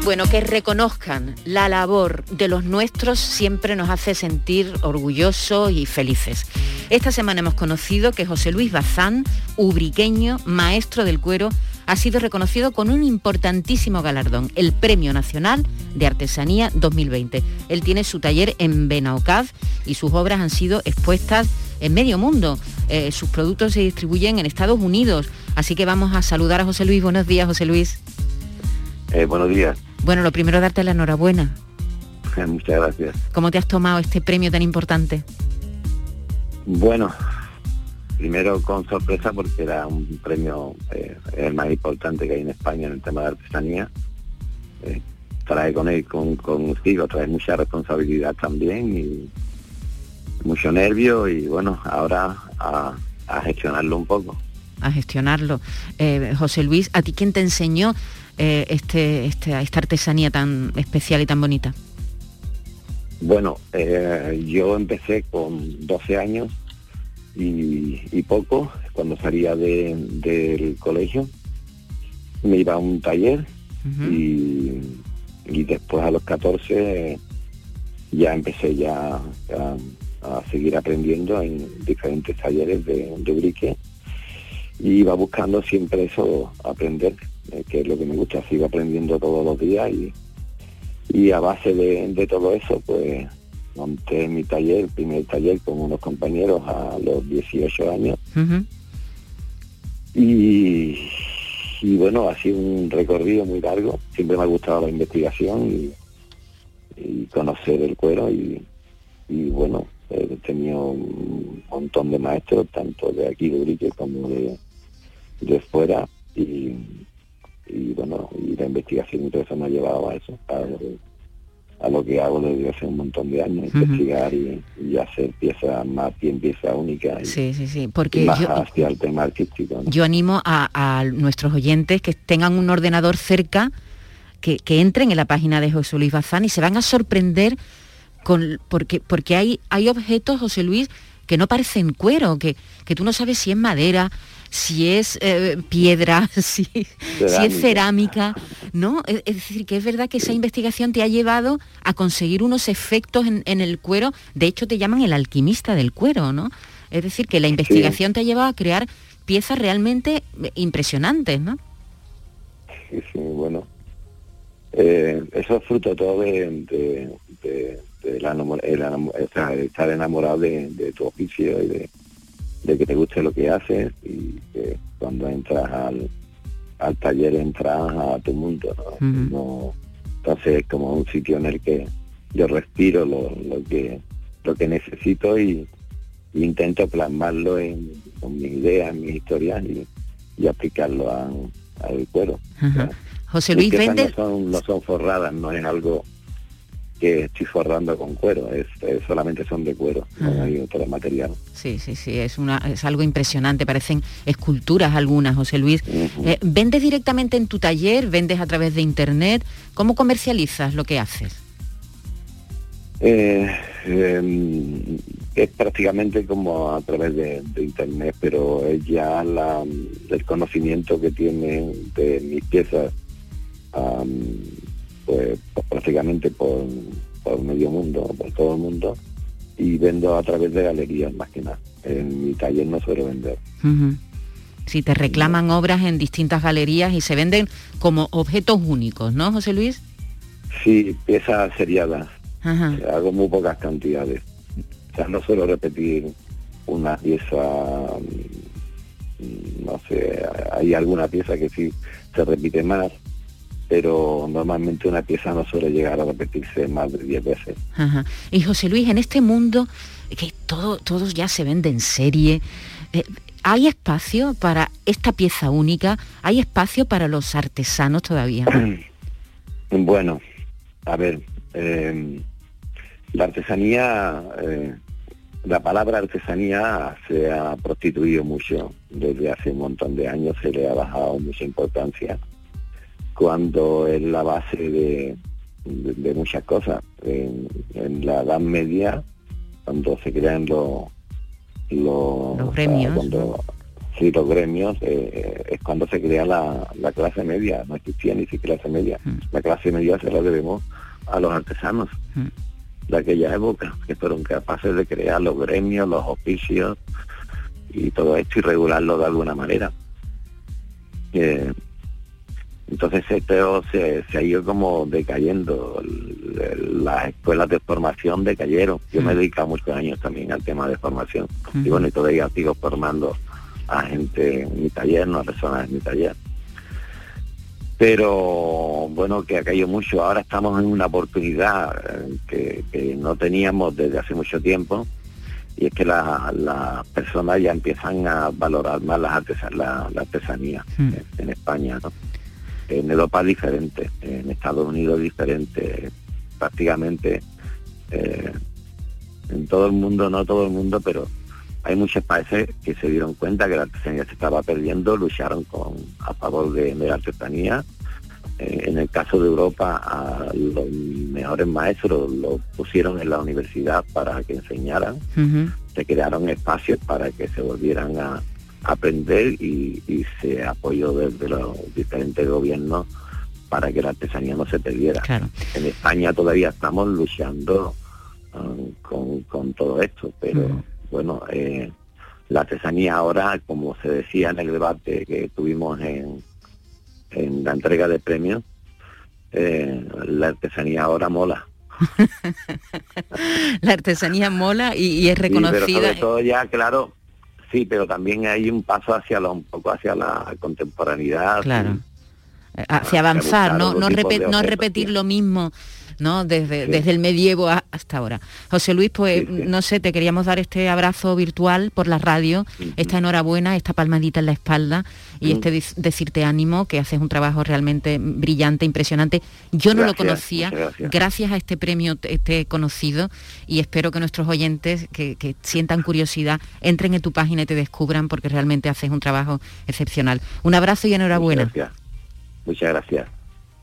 Bueno, que reconozcan la labor de los nuestros siempre nos hace sentir orgullosos y felices. Esta semana hemos conocido que José Luis Bazán, ubriqueño, maestro del cuero, ha sido reconocido con un importantísimo galardón, el Premio Nacional de Artesanía 2020. Él tiene su taller en Benaocaz y sus obras han sido expuestas en medio mundo. Eh, sus productos se distribuyen en Estados Unidos. Así que vamos a saludar a José Luis. Buenos días, José Luis. Eh, buenos días. Bueno, lo primero darte la enhorabuena. Muchas gracias. ¿Cómo te has tomado este premio tan importante? Bueno, primero con sorpresa porque era un premio eh, el más importante que hay en España en el tema de artesanía. Eh, trae con él, con, consigo, trae mucha responsabilidad también y mucho nervio y bueno, ahora a, gestionarlo un poco. A gestionarlo. Eh, José Luis, ¿a ti quién te enseñó eh, este, este, esta artesanía tan especial y tan bonita? Bueno, eh, yo empecé con 12 años y, poco, cuando salía del colegio, me iba a un taller y, después a los 14 ya empecé ya a, seguir aprendiendo en diferentes talleres de, de brique y iba buscando siempre eso, aprender que es lo que me gusta, sigo aprendiendo todos los días y, y a base de, todo eso, pues monté mi taller, el primer taller con unos compañeros a los 18 años. y, y, bueno, ha sido un recorrido muy largo. Siempre me ha gustado la investigación y, conocer el cuero y, y, bueno, he tenido un montón de maestros, tanto de aquí de Urique como de, de fuera. Y, y bueno, y la investigación y todo eso me ha llevado a eso, a, lo que hago desde hace un montón de años, investigar y, hacer piezas más bien piezas únicas. Sí, sí, sí, porque más hacia el tema artístico. Yo animo a, nuestros oyentes que tengan un ordenador cerca, que, entren en la página de José Luis Bazán y se van a sorprender con, porque, porque hay, hay objetos, José Luis, que no parecen cuero, que, que tú no sabes si es madera, si es eh, piedra, si, es cerámica, ¿no? Es, decir, que es verdad que esa investigación te ha llevado a conseguir unos efectos en, el cuero, de hecho te llaman el alquimista del cuero, ¿no? Es decir, que la investigación te ha llevado a crear piezas realmente impresionantes, ¿no? Sí, sí, bueno. Eh, eso es fruto todo de, de, estar enamorado de, tu oficio y de, de que te guste lo que haces y que cuando entras al, al taller entras a tu mundo, ¿no? Entonces es como un sitio en el que yo respiro lo, lo que lo que necesito y, intento plasmarlo en, con mis ideas, en mis historias y, aplicarlo al cuero. José Luis No son, no son forradas, no es algo que estoy forrando con cuero, es, solamente son de cuero, no hay otro material. Sí, sí, sí, es, una, es algo impresionante, parecen esculturas algunas, José Luis. Eh, ¿Vendes directamente en tu taller? ¿Vendes a través de internet? ¿Cómo comercializas lo que haces? Eh, em, es prácticamente como a través de, internet, pero es ya la, el conocimiento que tienen de mis piezas, pues prácticamente por, por medio mundo, por todo el mundo, y vendo a través de galerías más que nada. En mi taller no suelo vender. Si te reclaman obras en distintas galerías y se venden como objetos únicos, ¿no, José Luis? Sí, piezas seriadas. Hago muy pocas cantidades no suelo repetir una pieza, mm, no sé, hay alguna pieza que sí se repite más, pero normalmente una pieza no suele llegar a repetirse más de 10 veces. Y José Luis, en este mundo que todo, todos ya se vende en serie, eh, ¿hay espacio para esta pieza única? ¿Hay espacio para los artesanos todavía? bueno, a ver, eh, la artesanía eh, la palabra artesanía se ha prostituido mucho desde hace un montón de años, se le ha bajado mucha importancia, cuando es la base de, muchas cosas. En, la Edad Media, cuando se crean los, los, gremios, cuando, sí, los gremios, eh, es cuando se crea la, clase media, no existía ni siquiera clase media. Mm. La clase media se la debemos a los artesanos. Mm de aquella época, que fueron capaces de crear los gremios, los oficios y todo esto y regularlo de alguna manera. Entonces esto se, se, ha ido como decayendo, las escuelas de formación decayeron. Yo me he mm. dedicado muchos años también al tema de formación y bueno, y todavía sigo formando a gente en mi taller, no a personas en mi taller pero bueno, que ha caído mucho. Ahora estamos en una oportunidad eh, que, no teníamos desde hace mucho tiempo y es que las personas ya empiezan a valorar más las la, artesanía hmm. en, España. En Europa diferente, en Estados Unidos diferente, prácticamente eh, en todo el mundo, no todo el mundo, pero hay muchos países que se dieron cuenta que la artesanía se estaba perdiendo, lucharon con, a favor de, la artesanía. Eh, en el caso de Europa, a los mejores maestros los pusieron en la universidad para que enseñaran. Se crearon espacios para que se volvieran a aprender y, se apoyó desde los diferentes gobiernos para que la artesanía no se perdiera. En España todavía estamos luchando um, con, todo esto, pero bueno, eh, la artesanía ahora, como se decía en el debate que tuvimos en, en la entrega de premios, eh, la artesanía ahora mola. la artesanía mola y, es reconocida. Sí, pero sobre todo ya, claro, sí, pero también hay un paso hacia la, un poco hacia la contemporaneidad. Claro. hacia avanzar, no, no, no repetir lo mismo ¿no? Desde, desde el medievo hasta ahora. José Luis, pues no sé, te queríamos dar este abrazo virtual por la radio, esta enhorabuena, esta palmadita en la espalda y este decirte ánimo, que haces un trabajo realmente brillante, impresionante. Yo no lo conocía, gracias. a este premio te, he conocido y espero que nuestros oyentes que, que sientan curiosidad entren en tu página y te descubran porque realmente haces un trabajo excepcional. Un abrazo y enhorabuena. Muchas gracias. Muchas gracias.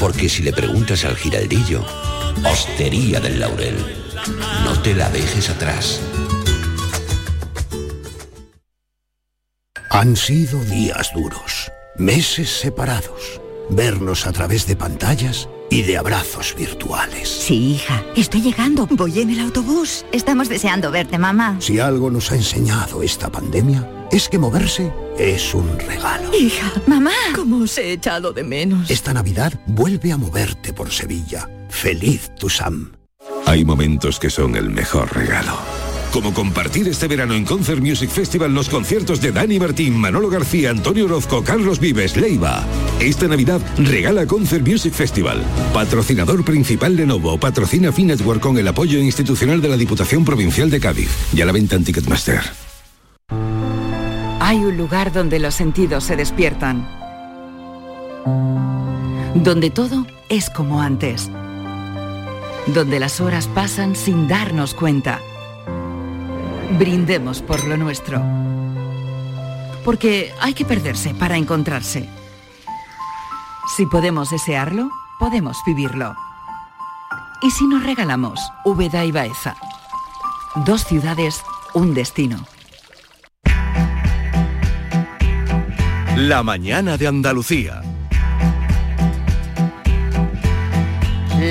Porque si le preguntas al giraldillo, Hostería del Laurel, no te la dejes atrás. Han sido días duros, meses separados, vernos a través de pantallas y de abrazos virtuales. Sí, hija, estoy llegando, voy en el autobús. Estamos deseando verte, mamá. Si algo nos ha enseñado esta pandemia es que moverse es un regalo. Hija, mamá, ¿cómo os he echado de menos? Esta Navidad vuelve a moverte por Sevilla. Feliz tu Sam. Hay momentos que son el mejor regalo. Como compartir este verano en Concert Music Festival los conciertos de Dani Martín, Manolo García, Antonio Orozco, Carlos Vives, Leiva. Esta Navidad regala Concert Music Festival. Patrocinador principal Lenovo, patrocina Finetwork con el apoyo institucional de la Diputación Provincial de Cádiz. Y a la venta en Ticketmaster. Hay un lugar donde los sentidos se despiertan. Donde todo es como antes. Donde las horas pasan sin darnos cuenta. Brindemos por lo nuestro. Porque hay que perderse para encontrarse. Si podemos desearlo, podemos vivirlo. ¿Y si nos regalamos Úbeda y Baeza? Dos ciudades, un destino. La mañana de Andalucía.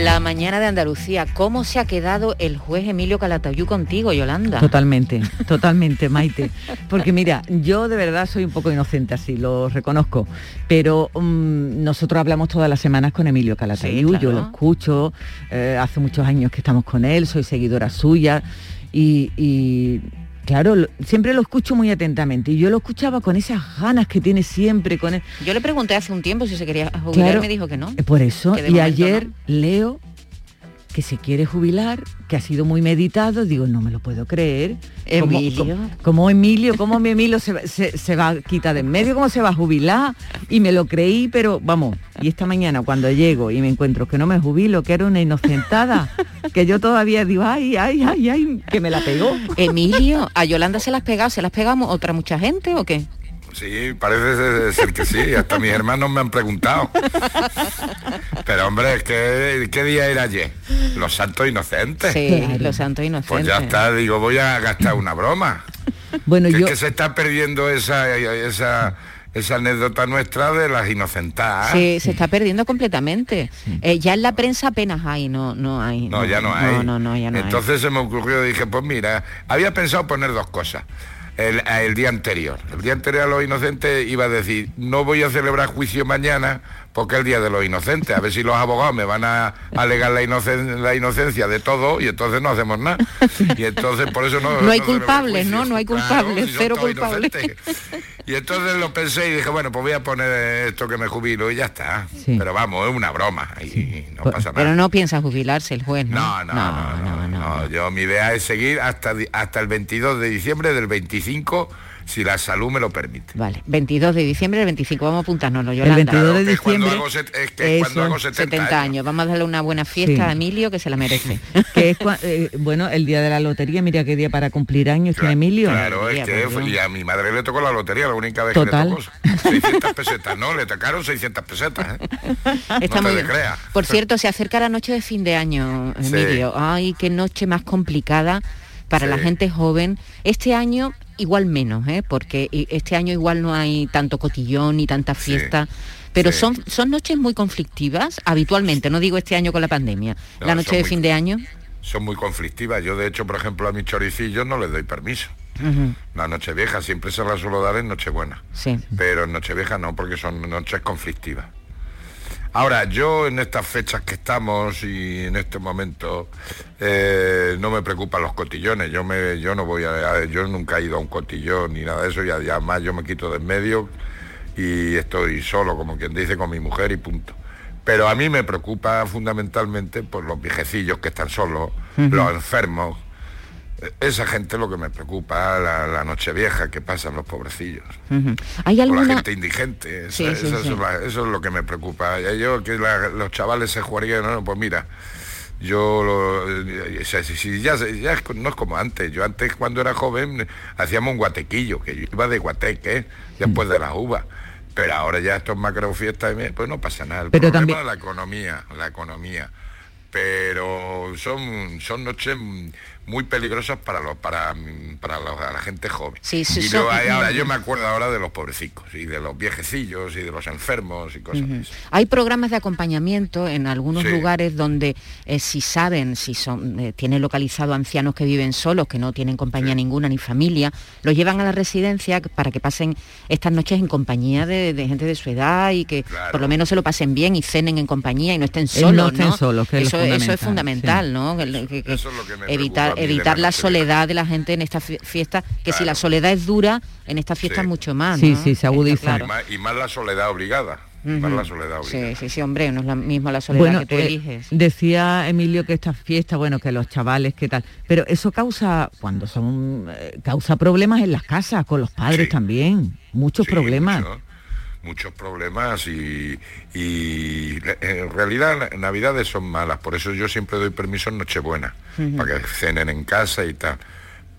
La mañana de Andalucía, ¿cómo se ha quedado el juez Emilio Calatayú contigo, Yolanda? Totalmente, totalmente, Maite. Porque mira, yo de verdad soy un poco inocente así, lo reconozco, pero um, nosotros hablamos todas las semanas con Emilio Calatayú, Sí, claro. yo lo escucho, eh, hace muchos años que estamos con él, soy seguidora suya y, y, claro, lo- siempre lo escucho muy atentamente y yo lo escuchaba con esas ganas que tiene siempre con él. Yo le pregunté hace un tiempo si se quería jubilar y me dijo que no. Eh, Por eso, y momento ayer leo que se quiere jubilar, que ha sido muy meditado, digo, no me lo puedo creer. ¿Cómo- Emilio. cómo- ¿Cómo Emilio, cómo mi Emilio se, va- se- se va a quitar de en medio, cómo se va a jubilar? Y me lo creí, pero vamos, y esta mañana cuando llego y me encuentro que no me jubilo, que era una inocentada, que yo todavía digo, ay, ay, ay, ay, que me la pegó. Emilio, ¿a Yolanda se las pegado? ¿Se las pegamos otra mucha gente o qué? Sí, parece ser- que sí, hasta mis hermanos me han preguntado. Pero hombre, ¿qué, qué día era ayer? Los santos inocentes. Sí, los santos inocentes. Pues ya está, digo, voy a gastar una broma. Bueno, que yo... es que se está perdiendo esa, esa, esa anécdota nuestra de las inocentadas. Se, se está perdiendo completamente. Eh, ya en la prensa apenas hay, no, no hay. No, ya no hay. No, no, no, ya no hay. Entonces se me ocurrió, dije, pues mira, había pensado poner dos cosas. El, día anterior. El día anterior a los inocentes iba a decir, no voy a celebrar juicio mañana porque es el día de los inocentes. A ver si los abogados me van a alegar la, inocen- la inocencia de todo y entonces no hacemos nada. Y entonces por eso no... No hay culpables. ¿no? No hay Claro, culpables, cero todos culpables. Y entonces lo pensé y dije, bueno, pues voy a poner esto que me jubilo y ya está. Sí. Pero vamos, es una broma y no pasa nada. Pero no piensa jubilarse el juez, ¿no? No, no, no, no, no, Yo mi idea es seguir hasta, hasta el 22 de diciembre del 25, si la salud me lo permite. Vale, 22 de diciembre, el 25, vamos a apuntárnoslo, Yolanda. 22 de Que es cuando diciembre, hago es que es cuando hago 70, 70 años. años. Vamos a darle una buena fiesta Sí. a Emilio que se la merece. Que es cua- eh, bueno, el día de la lotería, mira qué día para cumplir años tiene Emilio. Claro, es que pues, y a mi madre le tocó la lotería, la única vez Total. que le tocó. 600 pesetas, no, le tocaron 600 pesetas. ¿eh? Está no muy te bien. Por cierto, se acerca la noche de fin de año, Sí. Emilio. Ay, qué noche más complicada para la gente joven. Este año igual menos, ¿eh? porque este año igual no hay tanto cotillón ni tanta fiesta. Pero sí. son, son noches muy conflictivas habitualmente, no digo este año con la pandemia. No, la noche de muy- fin de año. Son muy conflictivas. Yo, de hecho, por ejemplo, a mis choricillos no les doy permiso. La noche vieja siempre se la suelo dar en Nochebuena. Sí. pero en Nochevieja no, porque son noches conflictivas. Ahora, yo en estas fechas que estamos y en este momento eh, no me preocupan los cotillones. Yo me, yo no voy a, yo nunca he ido a un cotillón ni nada de eso y además yo me quito de en medio y estoy solo, como quien dice, con mi mujer y punto. Pero a mí me preocupa fundamentalmente por los viejecillos que están solos, los enfermos. Eh, Esa gente es lo que me preocupa, la, la noche vieja que pasan los pobrecillos. ¿Hay O la alguna...? gente indigente, eso, Sí, sí, eso- sí. eso es la- eso es lo que me preocupa. Ya Yo que la- los chavales se jugarían, no, pues mira, yo lo- eh, ya, ya co- no es como antes. Yo antes cuando era joven hacíamos un guatequillo, que yo iba de guateque después de las uvas. Pero ahora ya esto es macro fiesta, pues no pasa nada. El Pero problema también- es la economía, la economía. Pero son, son noches muy peligrosas para los para, para la gente joven. Sí, sí, y ahora yo me acuerdo ahora de los pobrecicos y de los viejecillos y de los enfermos y cosas así. Hay programas de acompañamiento en algunos lugares donde eh, si saben, si son, eh, tienen localizado ancianos que viven solos, que no tienen compañía ninguna ni familia, los llevan a la residencia para que pasen estas noches en compañía de, gente de su edad y que por lo menos se lo pasen bien y cenen en compañía y no estén solos. No solos, que eso, es eso, es fundamental, ¿no? evitar evitar la soledad de la gente en esta fiesta, que si la soledad es dura, en esta fiesta es mucho más. Sí, sí, se agudiza. Y, más, la soledad obligada. más la soledad obligada. Sí, sí, sí, hombre, no es la misma la soledad que tú eh, eliges. Decía Emilio que esta fiesta, bueno, que los chavales, qué tal, pero eso causa, cuando son, eh, causa problemas en las casas, con los padres también, muchos problemas muchos problemas y, en realidad navidades son malas, por eso yo siempre doy permiso en Nochebuena, para que cenen en casa y tal.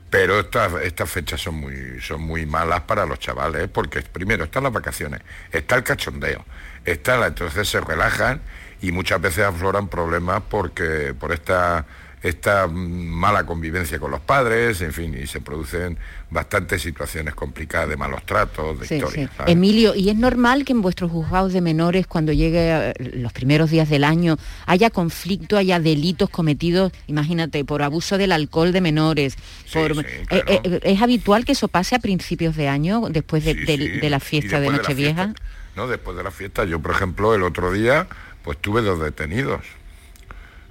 Pero estas, estas fechas son muy, son muy malas para los chavales, porque primero están las vacaciones, está el cachondeo, está la, entonces se relajan y muchas veces afloran problemas porque por esta esta mala convivencia con los padres, en fin, y se producen bastantes situaciones complicadas de malos tratos, de historia. Emilio, ¿y es normal que en vuestros juzgados de menores, cuando llegue eh, los primeros días del año, haya conflicto, haya delitos cometidos, imagínate, por abuso del alcohol de menores? Por, eh, eh, ¿Es habitual que eso pase a principios de año, después de, la fiesta de Nochevieja? No, después de la fiesta. Yo, por ejemplo, el otro día, pues tuve dos detenidos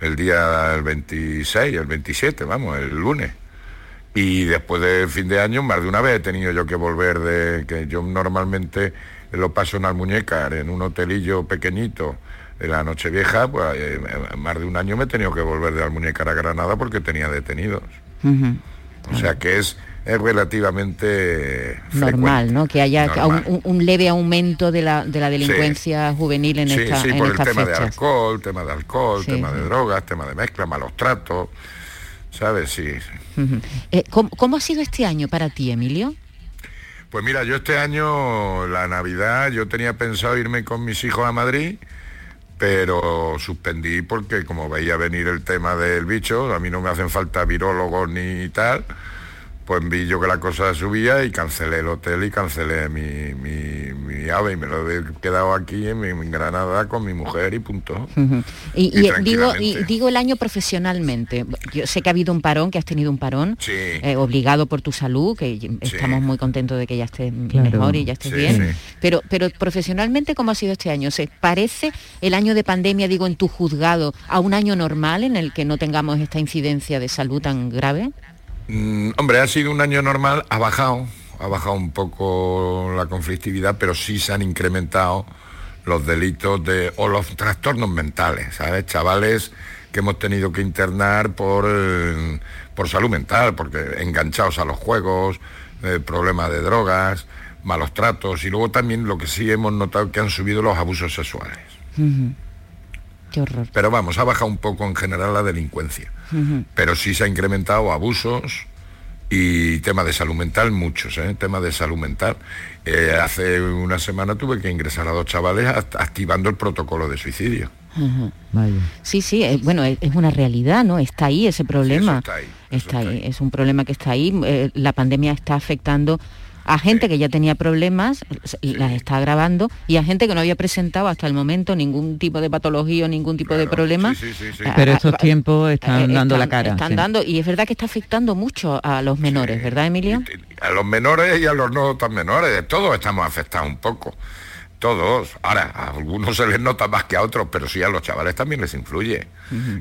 el día el 26, el 27, vamos, el lunes. Y después del fin de año, más de una vez he tenido yo que volver de que yo normalmente lo paso en Almuñécar, en un hotelillo pequeñito, en la Nochevieja, pues eh, más de un año me he tenido que volver de Almuñécar a Granada porque tenía detenidos. O sea que es es relativamente normal, ¿no? Que haya un, leve aumento de la, de la delincuencia juvenil en esta Sí, sí, por el tema de alcohol, tema de alcohol, tema de drogas, tema de mezcla, malos tratos, ¿sabes? Sí. Eh, ¿cómo, ha sido este año para ti, Emilio? Pues mira, yo este año, la Navidad, yo tenía pensado irme con mis hijos a Madrid, pero suspendí porque como veía venir el tema del bicho, a mí no me hacen falta virólogos ni tal, pues vi yo que la cosa subía y cancelé el hotel y cancelé mi, mi, ave y me lo he quedado aquí en, Granada con mi mujer y punto. Y, digo, digo el año profesionalmente. Yo sé que ha habido un parón, que has tenido un parón eh, obligado por tu salud, que estamos muy contentos de que ya estés mejor y ya estés bien. Pero, pero profesionalmente, ¿cómo ha sido este año? ¿Se parece el año de pandemia, digo, en tu juzgado, a un año normal en el que no tengamos esta incidencia de salud tan grave? Mm, hombre, ha sido un año normal, ha bajado, ha bajado un poco la conflictividad, pero sí se han incrementado los delitos de, o los trastornos mentales, ¿sabes? Chavales que hemos tenido que internar por, eh, por salud mental, porque enganchados a los juegos, eh, problemas de drogas, malos tratos, y luego también lo que sí hemos notado que han subido los abusos sexuales. Qué horror. Pero vamos, ha bajado un poco en general la delincuencia. Pero sí se ha incrementado abusos y temas de salud mental, muchos, ¿eh? temas de salud mental. Eh, hace una semana tuve que ingresar a dos chavales activando el protocolo de suicidio. Sí, sí, eh, bueno, es, una realidad, ¿no? Está ahí ese problema. está ahí. es un problema que está ahí. Eh, la pandemia está afectando a gente que ya tenía problemas, las está agravando, y a gente que no había presentado hasta el momento ningún tipo de patología o ningún tipo de problema. Pero estos tiempos están dando la cara. Están dando, y es verdad que está afectando mucho a los menores, ¿verdad, Emilio? A los menores y a los no tan menores, todos estamos afectados un poco. Todos. Ahora, a algunos se les nota más que a otros, pero sí a los chavales también les influye.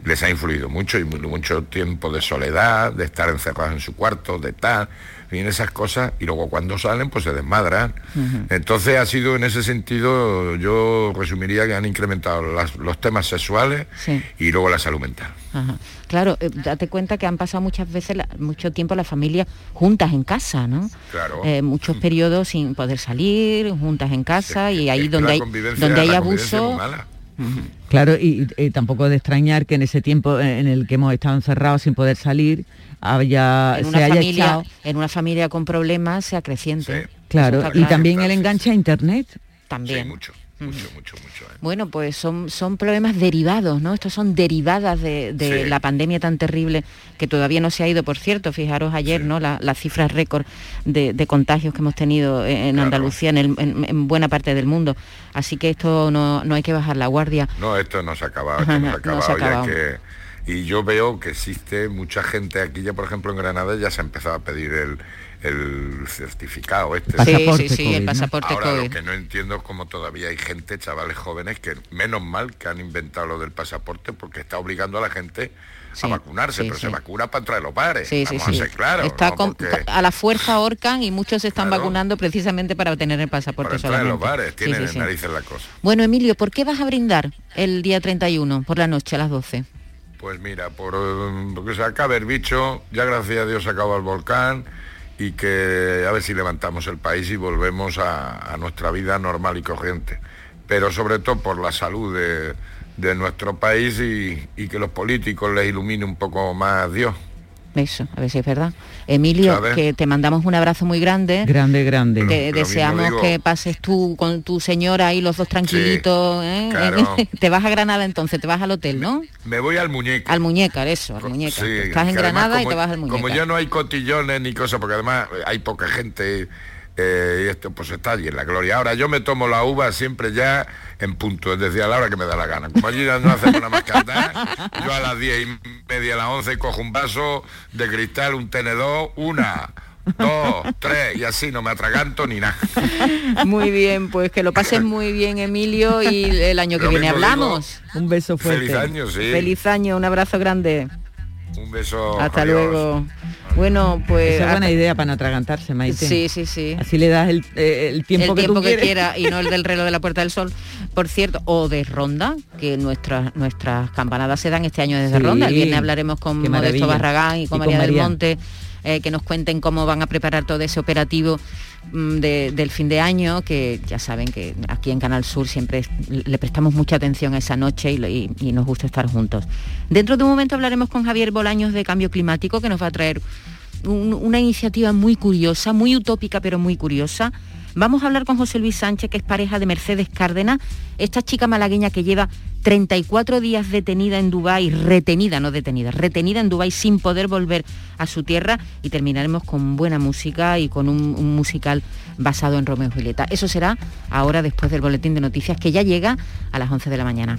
Les ha influido mucho y mucho tiempo de soledad, de estar encerrados en su cuarto, de tal en esas cosas, y luego cuando salen, pues se desmadran. Entonces ha sido en ese sentido, yo resumiría que han incrementado los temas sexuales y luego la salud mental. Claro, eh, date cuenta que han pasado muchas veces mucho tiempo las familias juntas en casa, ¿no? Claro. Eh, muchos periodos sin poder salir, juntas en casa, y ahí donde hay, donde hay abuso. Claro, y, tampoco de extrañar que en ese tiempo en el que hemos estado encerrados sin poder salir, haya, en una familia, En una familia con problemas se acreciente. claro, y también el enganche a Internet. También. mucho, mucho, mucho. ¿eh? Bueno, pues son, son problemas derivados, ¿no? Estos son derivadas de, de Sí. la pandemia tan terrible que todavía no se ha ido, por cierto, fijaros ayer, ¿no? La- Las cifras récord de, de contagios que hemos tenido en Andalucía, en, el- en- en buena parte del mundo. Así que esto no, no hay que bajar la guardia. No, esto no se ha acabado, esto no se ha no acabado. se ha ya acabado. que- y yo veo que existe mucha gente aquí, ya por ejemplo en Granada ya se ha empezado a pedir el, el certificado este. Pasaporte Sí, sí, sí, el pasaporte Ahora lo que no entiendo es cómo todavía hay gente, chavales jóvenes, que menos mal que han inventado lo del pasaporte porque está obligando a la gente a vacunarse, sí, pero sí. se vacuna para entrar a los bares. Vamos sí. a ser claros. Está ¿no? con- Porque- a la fuerza ahorcan y muchos se están vacunando precisamente para obtener el pasaporte para entrar en solamente. los bares, Sí, tienen sí, sí. narices la cosa. Bueno, Emilio, ¿por qué vas a brindar el día 31 por la noche a las 12? Pues mira, por, eh, porque se acaba el bicho, ya gracias a Dios se acaba el volcán y que a ver si levantamos el país y volvemos a, nuestra vida normal y corriente. Pero sobre todo por la salud de, de nuestro país y, y que los políticos les ilumine un poco más Dios. Eso, a ver si es verdad. Emilio, ¿Sabes? que te mandamos un abrazo muy grande. Grande, grande. Te Lo deseamos que pases tú con tu señora y los dos tranquilitos. ¿eh? claro. te vas a Granada entonces, te vas al hotel, ¿no? Me voy al muñeco. Al muñeca, eso, al muñeca. Sí, Estás en además Granada y como- te vas al muñeca. Como ya no hay cotillones ni cosas, porque además hay poca gente eh, y esto pues está allí en la gloria. Ahora yo me tomo la uva siempre ya en punto, es decir, a la hora que me da la gana. Como allí no hacemos nada más que andar, yo a las diez y media, a las once cojo un vaso de cristal, un tenedor, una, dos, tres, y así no me atraganto ni nada. Muy bien, pues que lo pases muy bien, Emilio, y el año que Lo viene digo. hablamos. Un beso fuerte. Feliz año, sí. Feliz año, un abrazo grande. Un beso. Hasta adiós. luego. Bueno, pues... Esa es buena idea para no atragantarse, Maite. Sí, sí, sí. Así le das el, eh, el tiempo el que tiempo tú que quiera y no el del reloj de la Puerta del Sol, por cierto, o de Ronda, que nuestras nuestras campanadas se dan este año desde Sí, Ronda. El viernes hablaremos con Modesto. Barragán y con Y con María, del María. Monte, eh, que nos cuenten cómo van a preparar todo ese operativo mm, de- del fin de año, que ya saben que aquí en Canal Sur siempre le prestamos mucha atención a esa noche y, nos gusta estar juntos. Dentro de un momento hablaremos con Javier Bolaños de Cambio Climático, que nos va a traer un- una iniciativa muy curiosa, muy utópica, pero muy curiosa. Vamos a hablar con José Luis Sánchez, que es pareja de Mercedes Cárdenas, esta chica malagueña que lleva 34 días detenida en Dubái, retenida, no detenida, retenida en Dubái sin poder volver a su tierra y terminaremos con buena música y con un, un musical basado en Romeo y Julieta. Eso será ahora después del boletín de noticias que ya llega a las 11 de la mañana.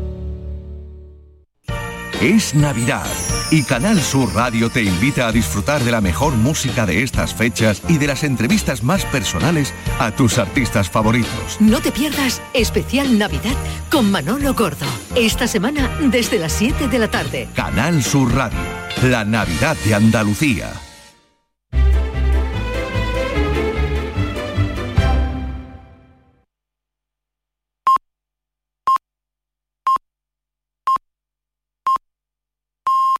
Es Navidad y Canal Sur Radio te invita a disfrutar de la mejor música de estas fechas y de las entrevistas más personales a tus artistas favoritos. No te pierdas especial Navidad con Manolo Gordo. Esta semana desde las 7 de la tarde. Canal Sur Radio, la Navidad de Andalucía.